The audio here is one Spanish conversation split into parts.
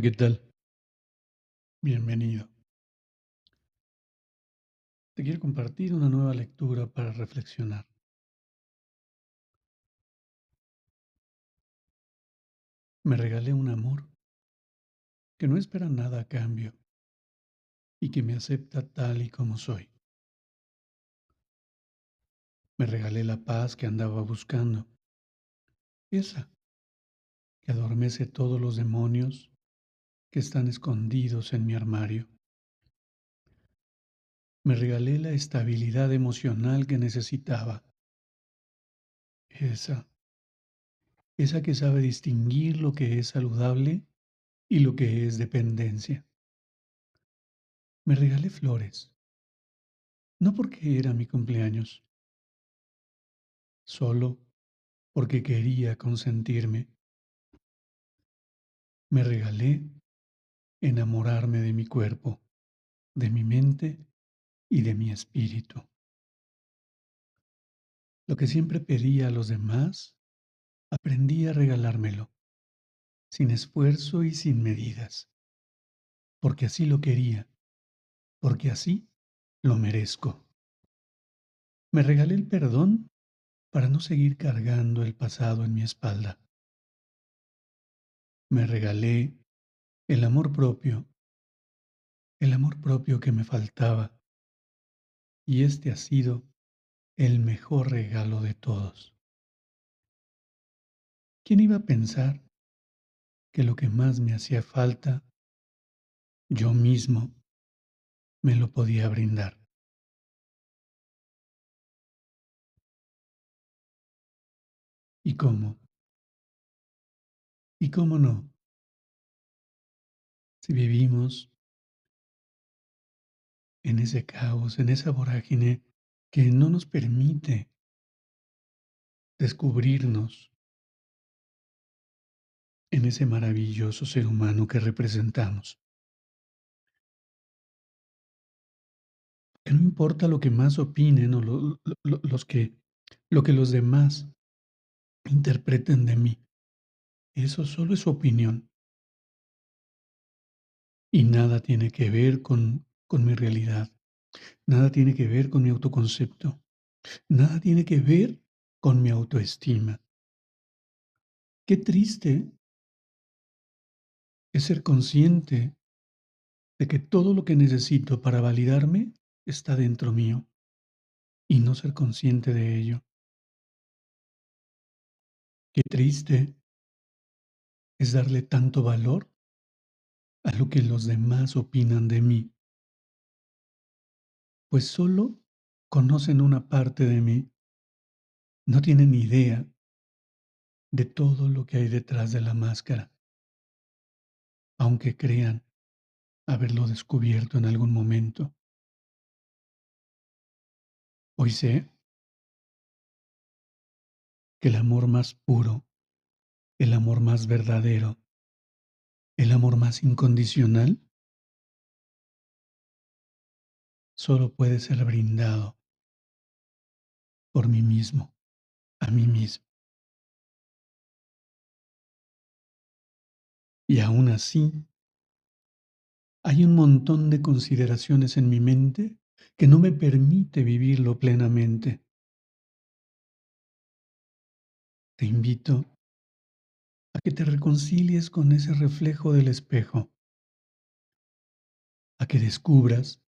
¿Qué tal? Bienvenido. Te quiero compartir una nueva lectura para reflexionar. Me regalé un amor que no espera nada a cambio y que me acepta tal y como soy. Me regalé la paz que andaba buscando, esa que adormece todos los demonios que están escondidos en mi armario. Me regalé la estabilidad emocional que necesitaba. Esa, esa que sabe distinguir lo que es saludable y lo que es dependencia. Me regalé flores, no porque era mi cumpleaños, solo porque quería consentirme. Me regalé enamorarme de mi cuerpo, de mi mente y de mi espíritu. Lo que siempre pedía a los demás, aprendí a regalármelo, sin esfuerzo y sin medidas, porque así lo quería, porque así lo merezco. Me regalé el perdón para no seguir cargando el pasado en mi espalda. Me regalé el amor propio, el amor propio que me faltaba, y este ha sido el mejor regalo de todos. ¿Quién iba a pensar que lo que más me hacía falta, yo mismo, me lo podía brindar? ¿Y cómo? ¿Y cómo no? Si vivimos en ese caos, en esa vorágine que no nos permite descubrirnos en ese maravilloso ser humano que representamos. Que no importa lo que más opinen o los que, lo que los demás interpreten de mí, eso solo es su opinión y nada tiene que ver con, con mi realidad, nada tiene que ver con mi autoconcepto, nada tiene que ver con mi autoestima. Qué triste es ser consciente de que todo lo que necesito para validarme está dentro mío y no ser consciente de ello. Qué triste es darle tanto valor a lo que los demás opinan de mí, pues solo conocen una parte de mí, no tienen idea de todo lo que hay detrás de la máscara, aunque crean haberlo descubierto en algún momento. Hoy sé que el amor más puro, el amor más verdadero, el amor más incondicional solo puede ser brindado por mí mismo, a mí mismo. Y aún así, hay un montón de consideraciones en mi mente que no me permite vivirlo plenamente. Te invito a que te reconcilies con ese reflejo del espejo, a que descubras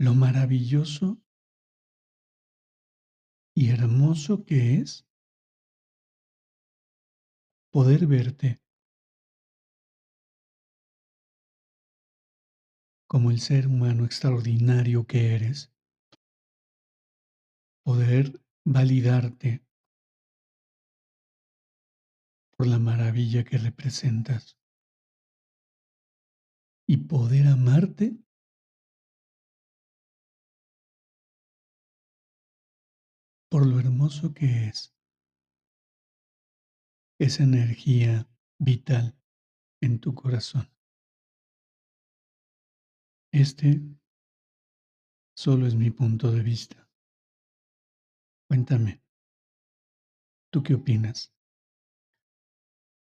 lo maravilloso y hermoso que es poder verte como el ser humano extraordinario que eres, poder validarte por la maravilla que representas y poder amarte por lo hermoso que es esa energía vital en tu corazón. Este solo es mi punto de vista. Cuéntame, ¿tú qué opinas?